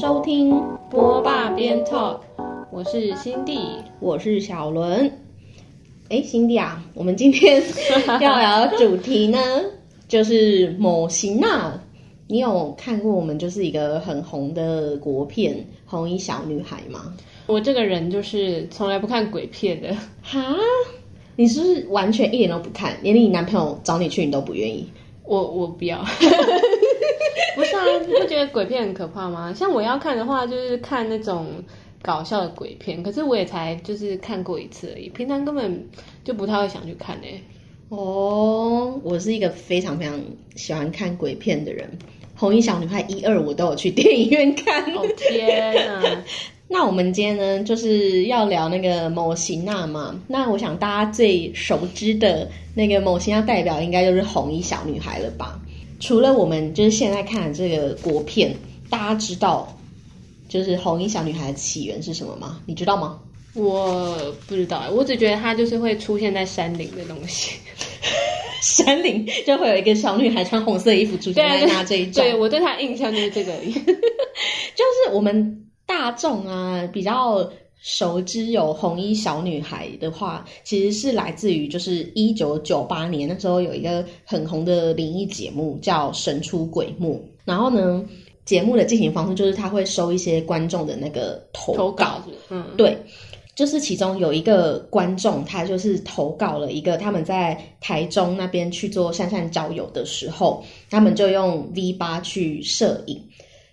收听波霸边 talk，我是辛蒂，我是小伦。哎，辛蒂啊，我们今天要聊的主题呢，就是某型啊。你有看过我们就是一个很红的国片《红衣小女孩》吗？我这个人就是从来不看鬼片的。哈，你是不是完全一点都不看，连你男朋友找你去你都不愿意？我我不要。你不觉得鬼片很可怕吗？像我要看的话，就是看那种搞笑的鬼片，可是我也才就是看过一次而已，平常根本就不太会想去看诶。哦，我是一个非常非常喜欢看鬼片的人，《红衣小女孩》一二我都有去电影院看。哦天啊！那我们今天呢，就是要聊那个某型娜嘛。那我想大家最熟知的那个某型娜代表，应该就是红衣小女孩了吧？除了我们就是现在看的这个国片，大家知道就是红衣小女孩的起源是什么吗？你知道吗？我不知道，我只觉得它就是会出现在山林的东西。山林就会有一个小女孩穿红色衣服出现在那这一种。对我对她印象就是这个，就是我们大众啊比较熟知有红衣小女孩的话，其实是来自于就是一九九八年那时候有一个很红的灵异节目叫《神出鬼没》，然后呢，节目的进行方式就是他会收一些观众的那个投稿，嗯，对。就是其中有一个观众，他就是投稿了一个他们在台中那边去做山上郊游的时候，他们就用 V 八去摄影，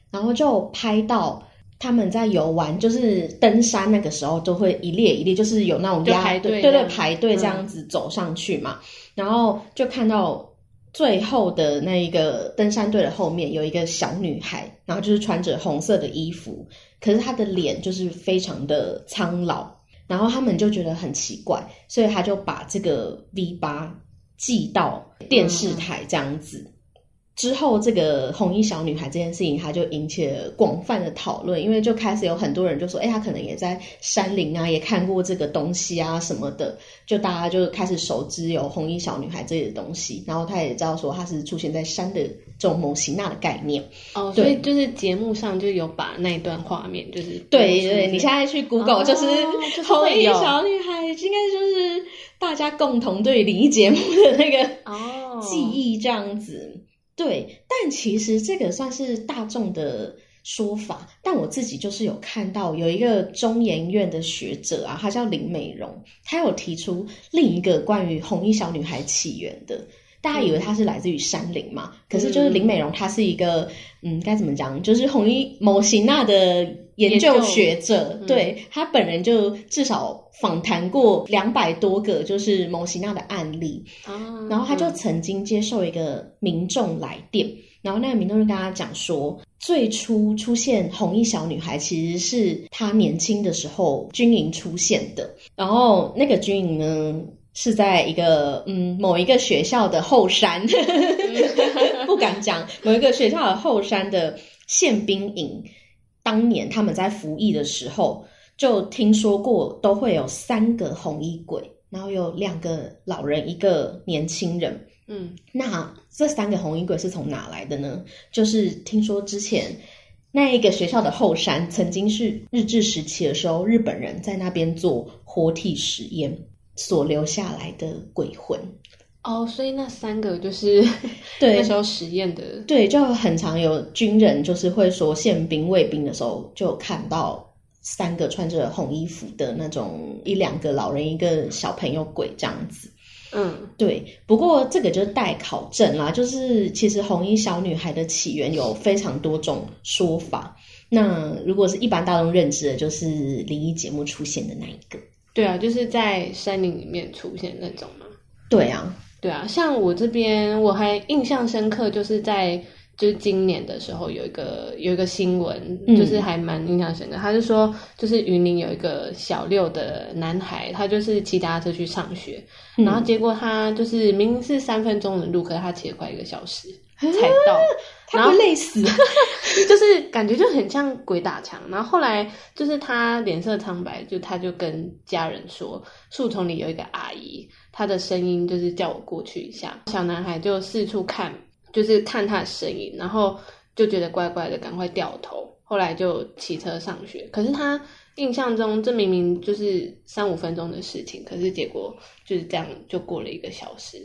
然后就拍到他们在游玩，就是登山那个时候都会一列一列，就是有那种排队，对对，排队这样子走上去嘛，然后就看到最后的那一个登山队的后面有一个小女孩，然后就是穿着红色的衣服，可是她的脸就是非常的苍老。然后他们就觉得很奇怪，所以他就把这个 V 八寄到电视台这样子。之后，这个红衣小女孩这件事情，它就引起了广泛的讨论，因为就开始有很多人就说：“哎，她可能也在山林啊，也看过这个东西啊什么的。”就大家就开始熟知有红衣小女孩这些东西，然后她也知道说它是出现在山的这种某型那的概念。哦，所以就是节目上就有把那一段画面，就是对对，你现在去 Google 就是红衣小女孩，应该就是大家共同对灵异节目的那个哦记忆这样子。对，但其实这个算是大众的说法，但我自己就是有看到有一个中研院的学者啊，他叫林美容，他有提出另一个关于红衣小女孩起源的。大家以为她是来自于山林嘛？可是就是林美容，她是一个嗯，该怎么讲？就是红衣某型娜的研究学者，对他本人就至少访谈过两百多个就是某型娜的案例然后他就曾经接受一个民众来电，然后那个民众就跟他讲说，最初出现红衣小女孩其实是他年轻的时候军营出现的，然后那个军营呢。是在一个嗯某一个学校的后山，不敢讲某一个学校的后山的宪兵营。当年他们在服役的时候，就听说过都会有三个红衣鬼，然后有两个老人，一个年轻人。嗯，那这三个红衣鬼是从哪来的呢？就是听说之前那一个学校的后山曾经是日治时期的时候，日本人在那边做活体实验。所留下来的鬼魂哦，所以那三个就是对 那时候实验的，对，就很常有军人就是会说宪兵卫兵的时候，就看到三个穿着红衣服的那种一两个老人一个小朋友鬼这样子。嗯，对。不过这个就是待考证啦，就是其实红衣小女孩的起源有非常多种说法。那如果是一般大众认知的，就是灵异节目出现的那一个。对啊，就是在山林里面出现那种嘛。对啊，对啊，像我这边我还印象深刻，就是在就是今年的时候有一个有一个新闻，就是还蛮印象深刻。他就说，就是云林有一个小六的男孩，他就是骑单车去上学，然后结果他就是明明是三分钟的路，可是他骑了快一个小时才到。然后累死，就是感觉就很像鬼打墙。然后后来就是他脸色苍白，就他就跟家人说，树丛里有一个阿姨，她的声音就是叫我过去一下。小男孩就四处看，就是看他的声音，然后就觉得怪怪的，赶快掉头。后来就骑车上学。可是他印象中，这明明就是三五分钟的事情，可是结果就是这样就过了一个小时。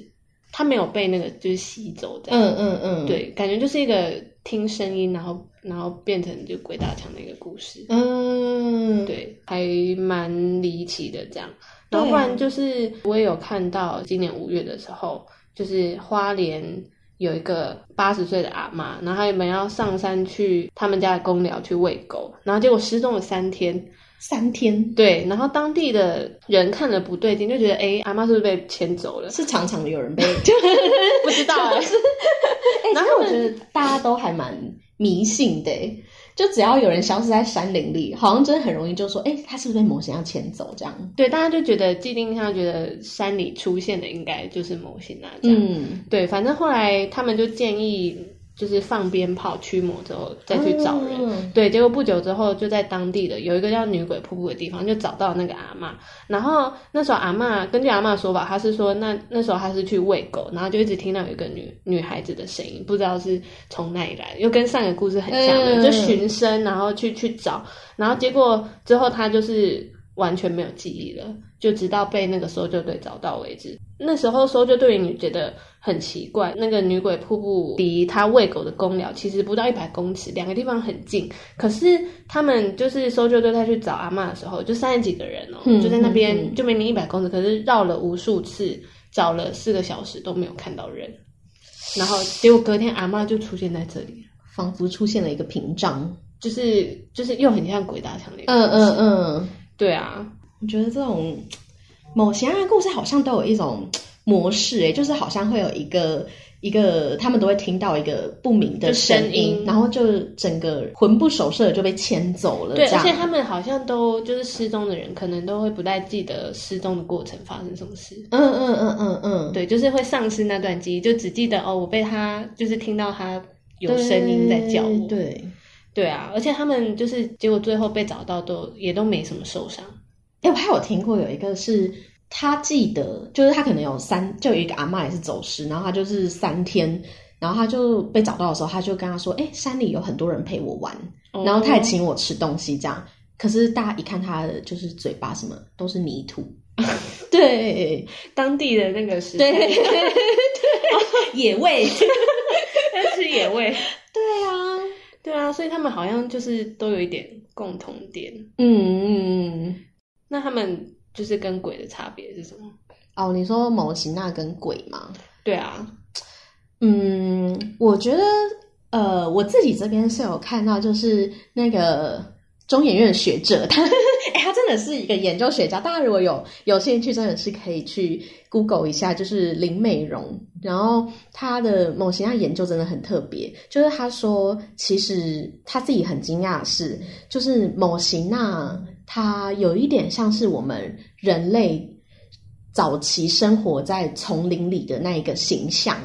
他没有被那个就是吸走，的，嗯嗯嗯，对，感觉就是一个听声音，然后然后变成就鬼打墙的一个故事，嗯，对，还蛮离奇的这样。然后不然就是我也有看到今年五月的时候，就是花莲有一个八十岁的阿妈，然后他们要上山去他们家的公寮去喂狗，然后结果失踪了三天。三天，对，然后当地的人看了不对劲，就觉得哎，阿妈是不是被牵走了？是常常有人被，不知道 哎。然后我觉得大家都还蛮迷信的，就只要有人消失在山林里，好像真的很容易就说，哎，他是不是被某些要牵走？这样，对，大家就觉得既定上觉得山里出现的应该就是某些那这样，嗯，对，反正后来他们就建议。就是放鞭炮驱魔之后再去找人，对，结果不久之后就在当地的有一个叫女鬼瀑布的地方就找到那个阿妈，然后那时候阿妈根据阿妈说法，她是说那那时候她是去喂狗，然后就一直听到有一个女女孩子的声音，不知道是从哪里来，又跟上个故事很像的，就寻声然后去去找，然后结果之后她就是完全没有记忆了，就直到被那个搜救队找到为止。那时候搜救队员觉得。很奇怪，那个女鬼瀑布离他喂狗的公寮其实不到一百公尺，两个地方很近。可是他们就是搜救队他去找阿妈的时候，就三十几个人哦，就在那边，就明明一百公尺，可是绕了无数次，找了四个小时都没有看到人。然后结果隔天阿妈就出现在这里，仿佛出现了一个屏障，就是就是又很像鬼打墙那个。嗯嗯嗯，对啊，我觉得这种某些案故事好像都有一种。模式哎，就是好像会有一个一个，他们都会听到一个不明的声音，然后就整个魂不守舍就被牵走了。对，而且他们好像都就是失踪的人，可能都会不太记得失踪的过程发生什么事。嗯嗯嗯嗯嗯，对，就是会丧失那段记忆，就只记得哦，我被他就是听到他有声音在叫我。对对啊，而且他们就是结果最后被找到都也都没什么受伤。哎，我还有听过有一个是。他记得，就是他可能有三，就有一个阿妈也是走失，然后他就是三天，然后他就被找到的时候，他就跟他说：“哎，山里有很多人陪我玩，然后他也请我吃东西，这样。可是大家一看他的就是嘴巴什么都是泥土，对，当地的那个是，对对 野味，吃野味，对啊，对啊，所以他们好像就是都有一点共同点，嗯嗯，那他们。就是跟鬼的差别是什么？哦，你说某型那跟鬼吗？对啊，嗯，我觉得，呃，我自己这边是有看到，就是那个中研院学者，他，哎，他真的是一个研究学家。大家如果有有兴趣，真的是可以去 Google 一下，就是林美容。然后他的某型那研究真的很特别，就是他说，其实他自己很惊讶是，就是某型那。它有一点像是我们人类早期生活在丛林里的那一个形象，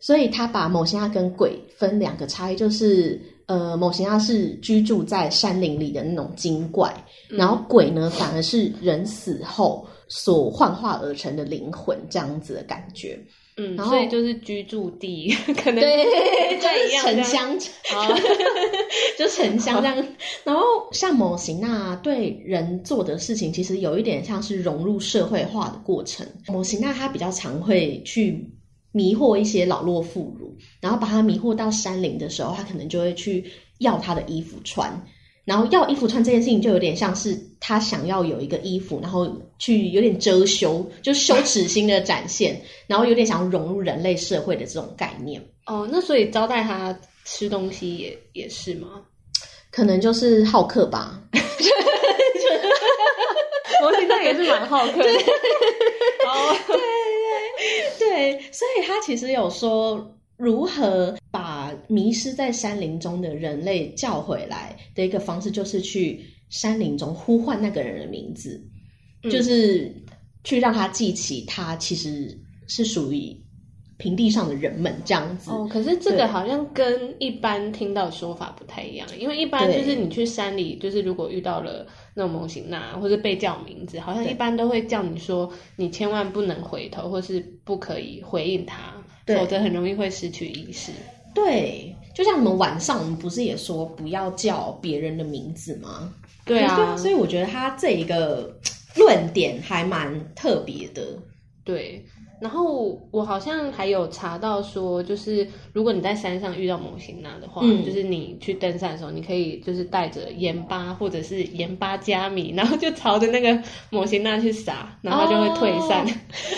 所以他把某些亚跟鬼分两个差异，就是呃，某些亚是居住在山林里的那种精怪，然后鬼呢反而是人死后所幻化而成的灵魂，这样子的感觉。嗯，所以就是居住地，可能对，就是城乡，就城乡这样。然后像某型那对人做的事情，其实有一点像是融入社会化的过程。某型那他比较常会去迷惑一些老弱妇孺，然后把他迷惑到山林的时候，他可能就会去要他的衣服穿。然后要衣服穿这件事情，就有点像是他想要有一个衣服，然后去有点遮羞，就羞耻心的展现，然后有点想要融入人类社会的这种概念。哦，那所以招待他吃东西也也是吗？可能就是好客吧。我现在也是蛮好客的。哦，对对对，所以他其实有说。如何把迷失在山林中的人类叫回来的一个方式，就是去山林中呼唤那个人的名字，就是去让他记起他其实是属于平地上的人们这样子。哦，可是这个好像跟一般听到说法不太一样，因为一般就是你去山里，就是如果遇到了那种模型那或者被叫名字，好像一般都会叫你说你千万不能回头，或是不可以回应他。否则很容易会失去意识。对，就像我们晚上，我们不是也说不要叫别人的名字吗？对啊，所以我觉得他这一个论点还蛮特别的。对。然后我好像还有查到说，就是如果你在山上遇到某型娜的话，就是你去登山的时候，你可以就是带着盐巴或者是盐巴加米，然后就朝着那个某型娜去撒，然后就会退散。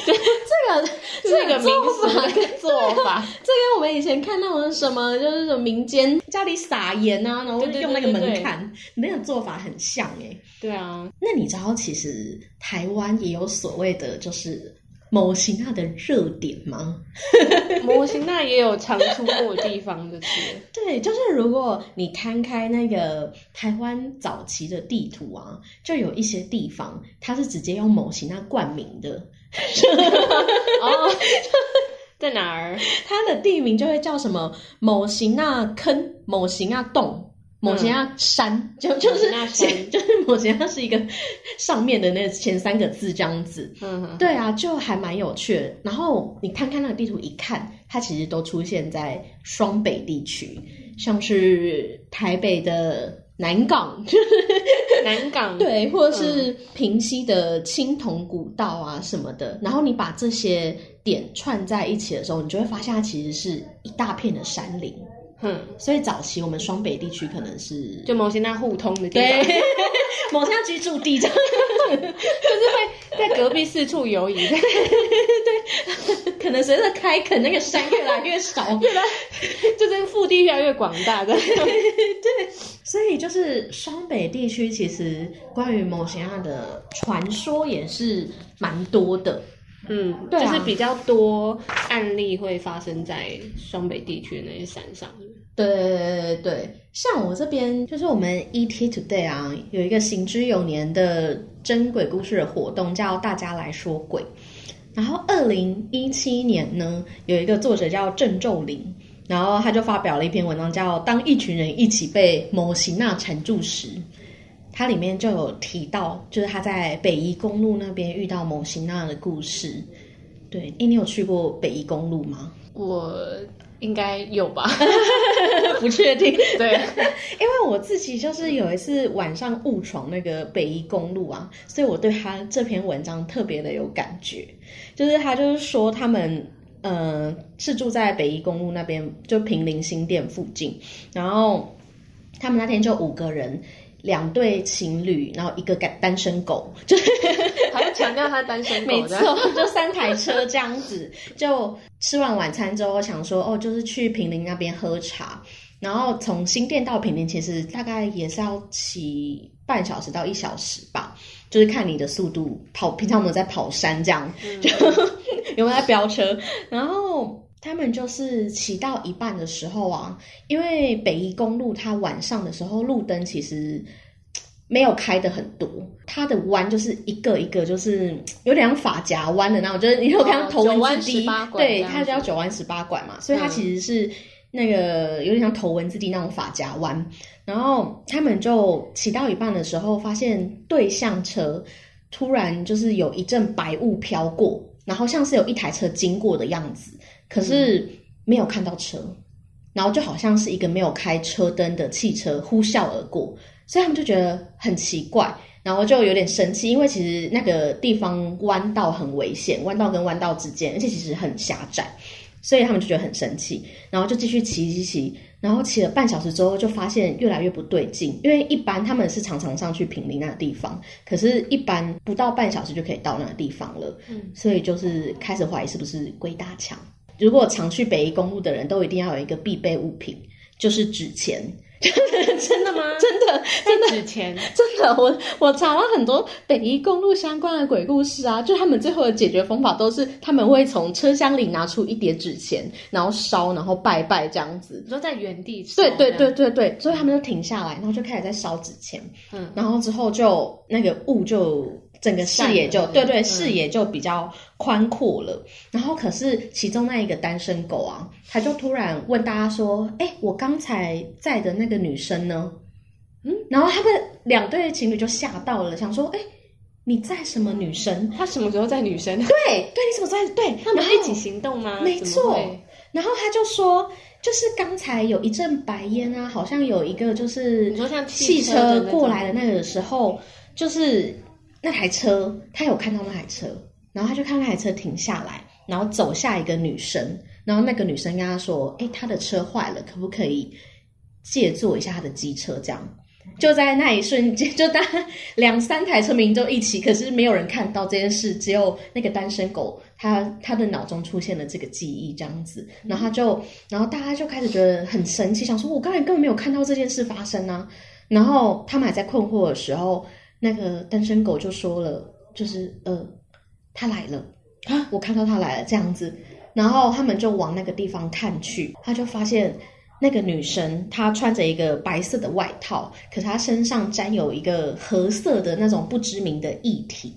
这个 这个做法跟做法，这跟我们以前看到的什么，就是什么民间家里撒盐啊，然后用那个门槛，那个做法很像哎。对啊，那你知道其实台湾也有所谓的就是。某型那的热点吗？某型那也有常出没的地方，就是对，就是如果你摊开那个台湾早期的地图啊，就有一些地方它是直接用某型那冠名的。哦，在哪儿？它的地名就会叫什么某型那坑、某型那洞。某些啊山就就是前 就是某型啊是一个上面的那前三个字这样子，嗯，对啊，就还蛮有趣的。然后你看看那个地图一看，它其实都出现在双北地区，像是台北的南港，南港。对，或者是平西的青铜古道啊什么的。然后你把这些点串在一起的时候，你就会发现它其实是一大片的山林。嗯，所以早期我们双北地区可能是就某些那互通的地方，对。某些居住地，就是会在隔壁四处游移。对，可能随着开垦，那个山越来越少，越来就是腹地越来越广大。的。对，所以就是双北地区其实关于某些那的传说也是蛮多的。嗯，就是比较多案例会发生在双北地区的那些山上。对对对对对，像我这边就是我们 ET Today 啊，有一个行之有年的真鬼故事的活动，叫大家来说鬼。然后二零一七年呢，有一个作者叫郑宙林，然后他就发表了一篇文章，叫《当一群人一起被某型那缠住时》。它里面就有提到，就是他在北宜公路那边遇到某型那样的故事。对，哎，你有去过北宜公路吗？我应该有吧，不确定。对，因为我自己就是有一次晚上误闯那个北宜公路啊，所以我对他这篇文章特别的有感觉。就是他就是说他们呃是住在北宜公路那边，就平林新店附近，然后他们那天就五个人。两对情侣，然后一个单单身狗，就是还要强调他单身狗，没错，就三台车这样子。就吃完晚餐之后，想说哦，就是去平林那边喝茶，然后从新店到平林，其实大概也是要骑半小时到一小时吧，就是看你的速度跑。平常我们在跑山这样，就有没有在飙车？然后。他们就是骑到一半的时候啊，因为北宜公路它晚上的时候路灯其实没有开的很多，它的弯就是一个一个就是有点像发夹弯的那种，就是你有看头文字 D，对，它叫九弯十八拐嘛，所以它其实是那个有点像头文字 D 那种发夹弯。然后他们就骑到一半的时候，发现对向车突然就是有一阵白雾飘过，然后像是有一台车经过的样子。可是没有看到车，然后就好像是一个没有开车灯的汽车呼啸而过，所以他们就觉得很奇怪，然后就有点生气，因为其实那个地方弯道很危险，弯道跟弯道之间，而且其实很狭窄，所以他们就觉得很生气，然后就继续骑骑骑，然后骑了半小时之后，就发现越来越不对劲，因为一般他们是常常上去平林那个地方，可是一般不到半小时就可以到那个地方了，嗯，所以就是开始怀疑是不是鬼打墙。如果常去北宜公路的人都一定要有一个必备物品，就是纸钱。真的吗？真的，真的纸钱，真的。我我查了很多北宜公路相关的鬼故事啊，就他们最后的解决方法都是他们会从车厢里拿出一叠纸钱，然后烧，然后拜拜这样子。你说在原地？对对对对对，所以他们就停下来，然后就开始在烧纸钱。嗯，然后之后就那个雾就。整个视野就对对，视野就比较宽阔了。然后可是其中那一个单身狗啊，他就突然问大家说：“哎，我刚才在的那个女生呢？”嗯，然后他们两对情侣就吓到了，想说：“哎，你在什么女生？他什么时候在女生？对对，你怎么在？对他们是一起行动吗？没错。然后他就说，就是刚才有一阵白烟啊，好像有一个就是你说像汽车过来的那个时候，就是那台车，他有看到那台车，然后他就看那台车停下来，然后走下一个女生，然后那个女生跟他说：“哎，他的车坏了，可不可以借坐一下他的机车？”这样。就在那一瞬间，就当两三台车明就一起，可是没有人看到这件事，只有那个单身狗，他他的脑中出现了这个记忆，这样子，然后他就，然后大家就开始觉得很神奇，想说我刚才根本没有看到这件事发生啊。然后他们还在困惑的时候，那个单身狗就说了，就是呃，他来了啊，我看到他来了这样子，然后他们就往那个地方看去，他就发现。那个女生她穿着一个白色的外套，可是她身上沾有一个褐色的那种不知名的液体，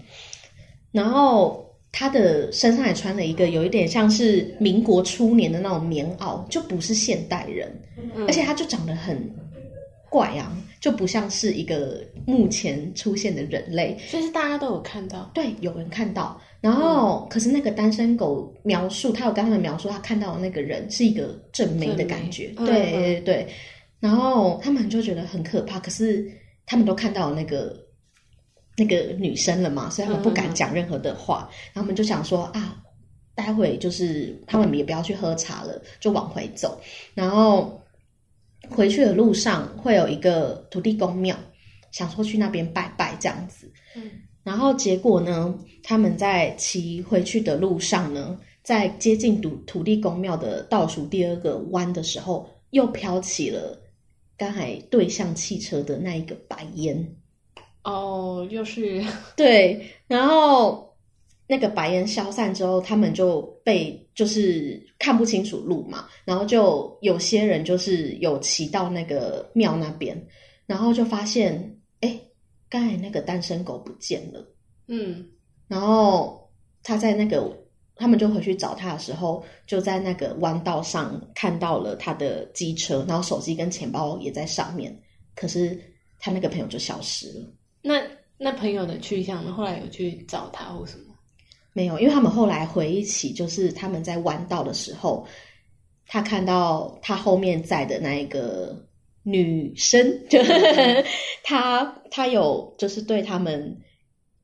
然后她的身上也穿了一个有一点像是民国初年的那种棉袄，就不是现代人，而且她就长得很怪啊。就不像是一个目前出现的人类，所以是大家都有看到，对，有人看到。然后，可是那个单身狗描述，他有跟他们描述，他看到的那个人是一个正妹的感觉，对对对。然后他们就觉得很可怕，可是他们都看到那个那个女生了嘛，所以他们不敢讲任何的话。然后他们就想说啊，待会就是他们也不要去喝茶了，就往回走。然后。回去的路上会有一个土地公庙，想说去那边拜拜这样子。嗯，然后结果呢，他们在骑回去的路上呢，在接近土土地公庙的倒数第二个弯的时候，又飘起了刚才对向汽车的那一个白烟。哦，又是对，然后。那个白烟消散之后，他们就被就是看不清楚路嘛，然后就有些人就是有骑到那个庙那边，然后就发现，哎，刚才那个单身狗不见了。嗯，然后他在那个他们就回去找他的时候，就在那个弯道上看到了他的机车，然后手机跟钱包也在上面，可是他那个朋友就消失了。那那朋友的去向呢？后来有去找他或什么？没有，因为他们后来回忆起，就是他们在弯道的时候，他看到他后面在的那一个女生，就 他他有就是对他们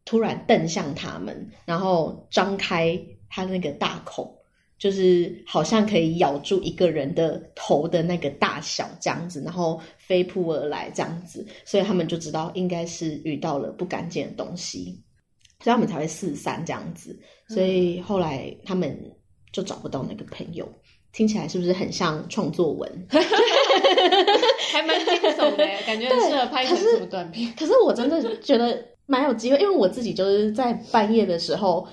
突然瞪向他们，然后张开他那个大口，就是好像可以咬住一个人的头的那个大小这样子，然后飞扑而来这样子，所以他们就知道应该是遇到了不干净的东西。所以他们才会四散这样子，所以后来他们就找不到那个朋友。听起来是不是很像创作文？还蛮惊悚的，感觉很适合拍成什么短片。可是我真的觉得蛮有机会，因为我自己就是在半夜的时候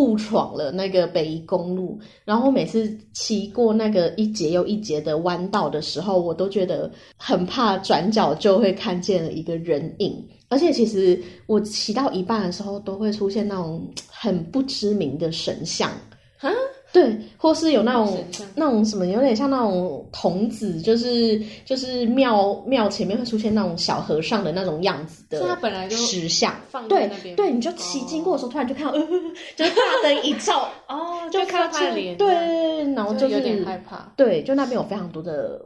误闯了那个北宜公路，然后每次骑过那个一节又一节的弯道的时候，我都觉得很怕转角就会看见了一个人影。而且其实我骑到一半的时候，都会出现那种很不知名的神像。哈，对，或是有那种那种什么，有点像那种童子，就是就是庙庙前面会出现那种小和尚的那种样子的，他本来就石像，对对，你就骑经过的时候，突然就看到，就是大灯一照，哦，就看到他的脸，对，然后就有点害怕，对，就那边有非常多的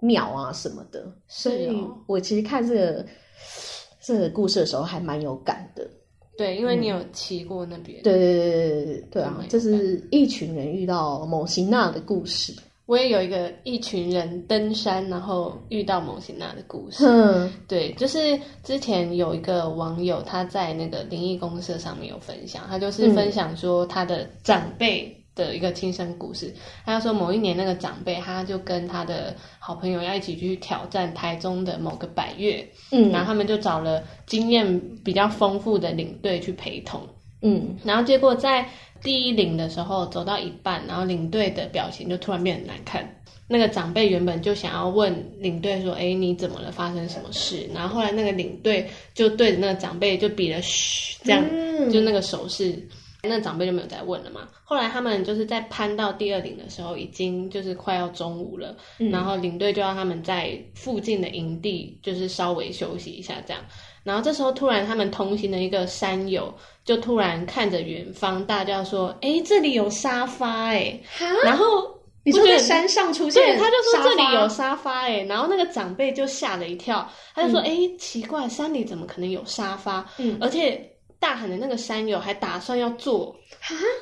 庙啊什么的，所以我其实看这个。这个故事的时候还蛮有感的，对，因为你有骑过那边，对对对对对对啊，这是一群人遇到某型娜的故事。我也有一个一群人登山，然后遇到某型娜的故事。嗯，对，就是之前有一个网友他在那个灵异公社上面有分享，他就是分享说他的长辈。的一个亲身故事，他说某一年那个长辈，他就跟他的好朋友要一起去挑战台中的某个百越，嗯，然后他们就找了经验比较丰富的领队去陪同，嗯，然后结果在第一领的时候走到一半，然后领队的表情就突然变得难看，那个长辈原本就想要问领队说，哎，你怎么了？发生什么事？然后后来那个领队就对着那个长辈就比了嘘，这样就那个手势。那长辈就没有再问了嘛。后来他们就是在攀到第二顶的时候，已经就是快要中午了，然后领队就要他们在附近的营地就是稍微休息一下这样。然后这时候突然他们同行的一个山友就突然看着远方大叫说：“哎，这里有沙发哎！”然后你说在山上出现，对，他就说这里有沙发哎，然后那个长辈就吓了一跳，他就说哎，奇怪，山里怎么可能有沙发？嗯，而且大喊的那个山友还打算要坐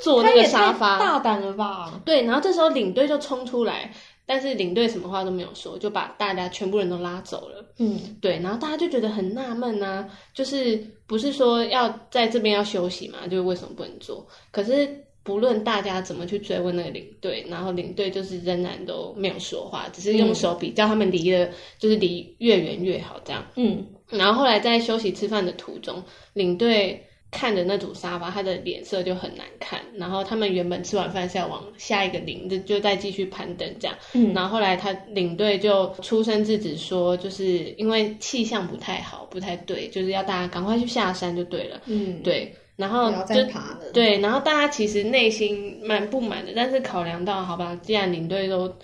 坐那个沙发，大胆了吧？对，然后这时候领队就冲出来，但是领队什么话都没有说，就把大家全部人都拉走了。嗯，对，然后大家就觉得很纳闷啊，就是不是说要在这边要休息嘛？就是为什么不能坐？可是。不论大家怎么去追问那个领队，然后领队就是仍然都没有说话，只是用手比叫他们离的，就是离越远越好这样。嗯，然后后来在休息吃饭的途中，领队看着那组沙发，他的脸色就很难看。然后他们原本吃完饭是要往下一个领的，就再继续攀登这样。嗯，然后后来他领队就出声制止说，就是因为气象不太好，不太对，就是要大家赶快去下山就对了。嗯，对。然后就对，然后大家其实内心蛮不满的，但是考量到好吧，既然领队都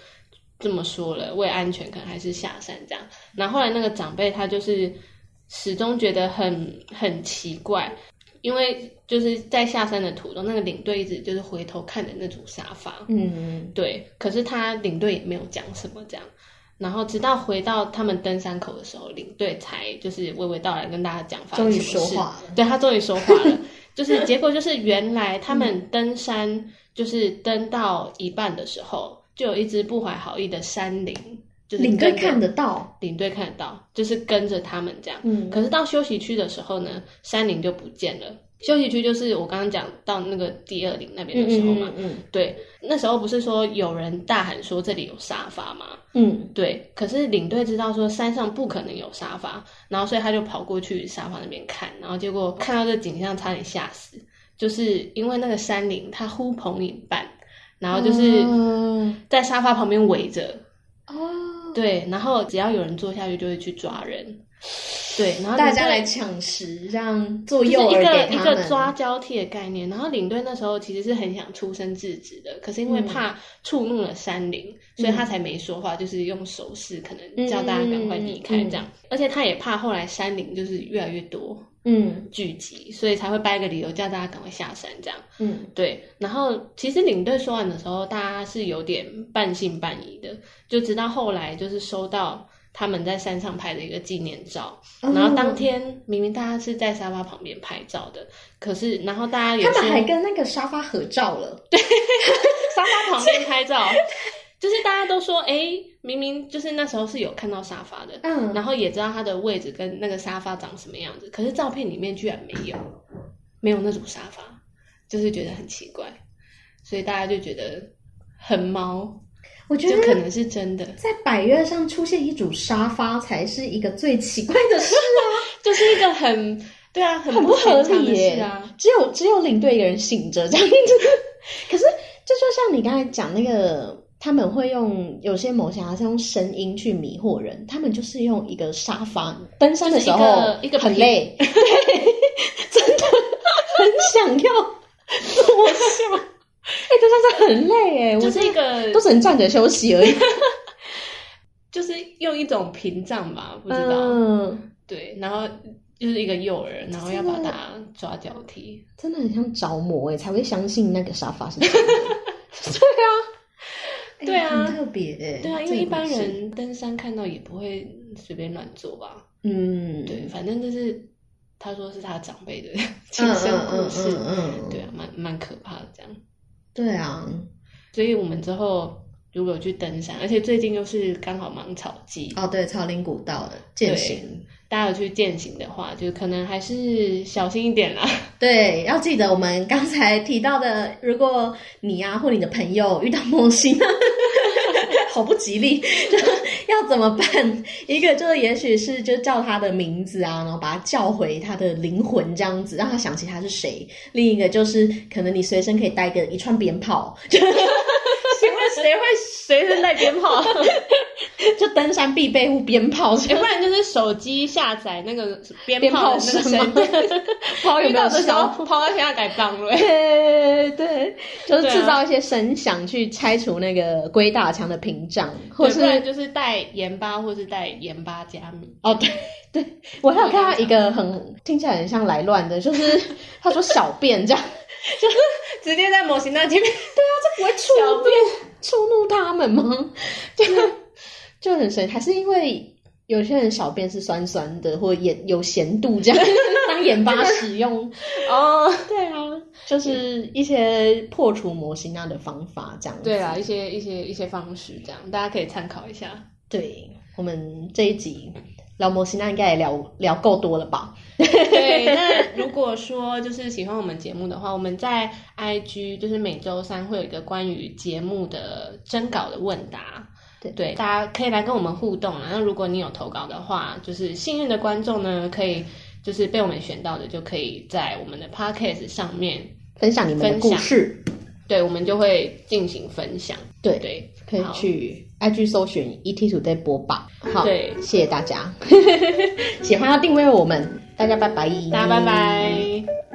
这么说了，为安全可能还是下山这样。然后后来那个长辈他就是始终觉得很很奇怪，因为就是在下山的途中，那个领队一直就是回头看着那组沙发，嗯，对。可是他领队也没有讲什么这样。然后直到回到他们登山口的时候，领队才就是娓娓道来跟大家讲发生什么事。对他终于说话了。就是结果，就是原来他们登山，就是登到一半的时候，就有一只不怀好意的山羚，就是领队看得到，领队看得到，就是跟着他们这样。嗯，可是到休息区的时候呢，山林就不见了。休息区就是我刚刚讲到那个第二林那边的时候嘛，嗯，对，那时候不是说有人大喊说这里有沙发吗？嗯，对，可是领队知道说山上不可能有沙发，然后所以他就跑过去沙发那边看，然后结果看到这景象差点吓死，就是因为那个山林它呼朋引伴，然后就是在沙发旁边围着，哦，对，然后只要有人坐下去就会去抓人。对，然后大家来抢食，让做诱饵给一个抓交替的概念。然后领队那时候其实是很想出声制止的，可是因为怕触怒了山林，所以他才没说话，就是用手势可能叫大家赶快离开这样。而且他也怕后来山林就是越来越多，嗯，聚集，所以才会掰个理由叫大家赶快下山这样。嗯，对。然后其实领队说完的时候，大家是有点半信半疑的，就直到后来就是收到。他们在山上拍的一个纪念照，然后当天明明大家是在沙发旁边拍照的，可是然后大家也他们还跟那个沙发合照了，对，沙发旁边拍照，就是大家都说，哎，明明就是那时候是有看到沙发的，嗯，然后也知道它的位置跟那个沙发长什么样子，可是照片里面居然没有，没有那种沙发，就是觉得很奇怪，所以大家就觉得很猫。我觉得可能是真的，在百越上出现一组沙发才是一个最奇怪的事啊，就是一个很对啊，很不合理耶啊。只有只有领队一个人醒着这样子，可是这就像你刚才讲那个，他们会用有些某些是用声音去迷惑人，他们就是用一个沙发登山的时候一个很累，对，真的很想要坐下。哎，登山真的很累哎，我是一个都只能站着休息而已，就是用一种屏障吧，不知道。嗯，对，然后就是一个诱饵，然后要把它抓脚踢，真的很像着魔哎，才会相信那个沙发是。对啊，对啊，很特别哎，对啊，因为一般人登山看到也不会随便乱坐吧。嗯，对，反正就是他说是他长辈的亲身故事，嗯，对啊，蛮蛮可怕的这样。对啊，所以我们之后如果去登山，而且最近又是刚好芒草季哦，对，草林古道的践行，大家有去践行的话，就可能还是小心一点啦。对，要记得我们刚才提到的，如果你啊或你的朋友遇到魔星，好不吉利，就要怎么办？一个就是，也许是就叫他的名字啊，然后把他叫回他的灵魂，这样子让他想起他是谁。另一个就是，可能你随身可以带个一串鞭炮。谁会随身带鞭炮？就登山必备物鞭炮，要 不然就是手机下载那个鞭炮那个声，炮遇到的时候炮到现在改棒了。对对，就是制造一些声响去拆除那个龟大墙的屏障，或是就是带盐巴，或是带盐巴加米。哦，对对，我还有看到一个很听起来很像来乱的，就是他说小便这样。就是直接在模型那前面，对啊，这不会触怒触怒他们吗？就就很神，还是因为有些人小便是酸酸的，或盐有咸度这样 当盐巴使用哦。对啊，就是一些破除模型那的方法这样。对啊，一些一些一些方式这样，大家可以参考一下。对我们这一集。聊模型那应该也聊聊够多了吧？对，那如果说就是喜欢我们节目的话，我们在 IG 就是每周三会有一个关于节目的征稿的问答，对对，大家可以来跟我们互动啊。那如果你有投稿的话，就是幸运的观众呢，可以就是被我们选到的，就可以在我们的 Podcast 上面分享你们的故事。对，我们就会进行分享。对对，可以去 IG 搜寻 ET Today 播报。好，对，谢谢大家。喜欢要订阅我们，大家拜拜。大家拜拜。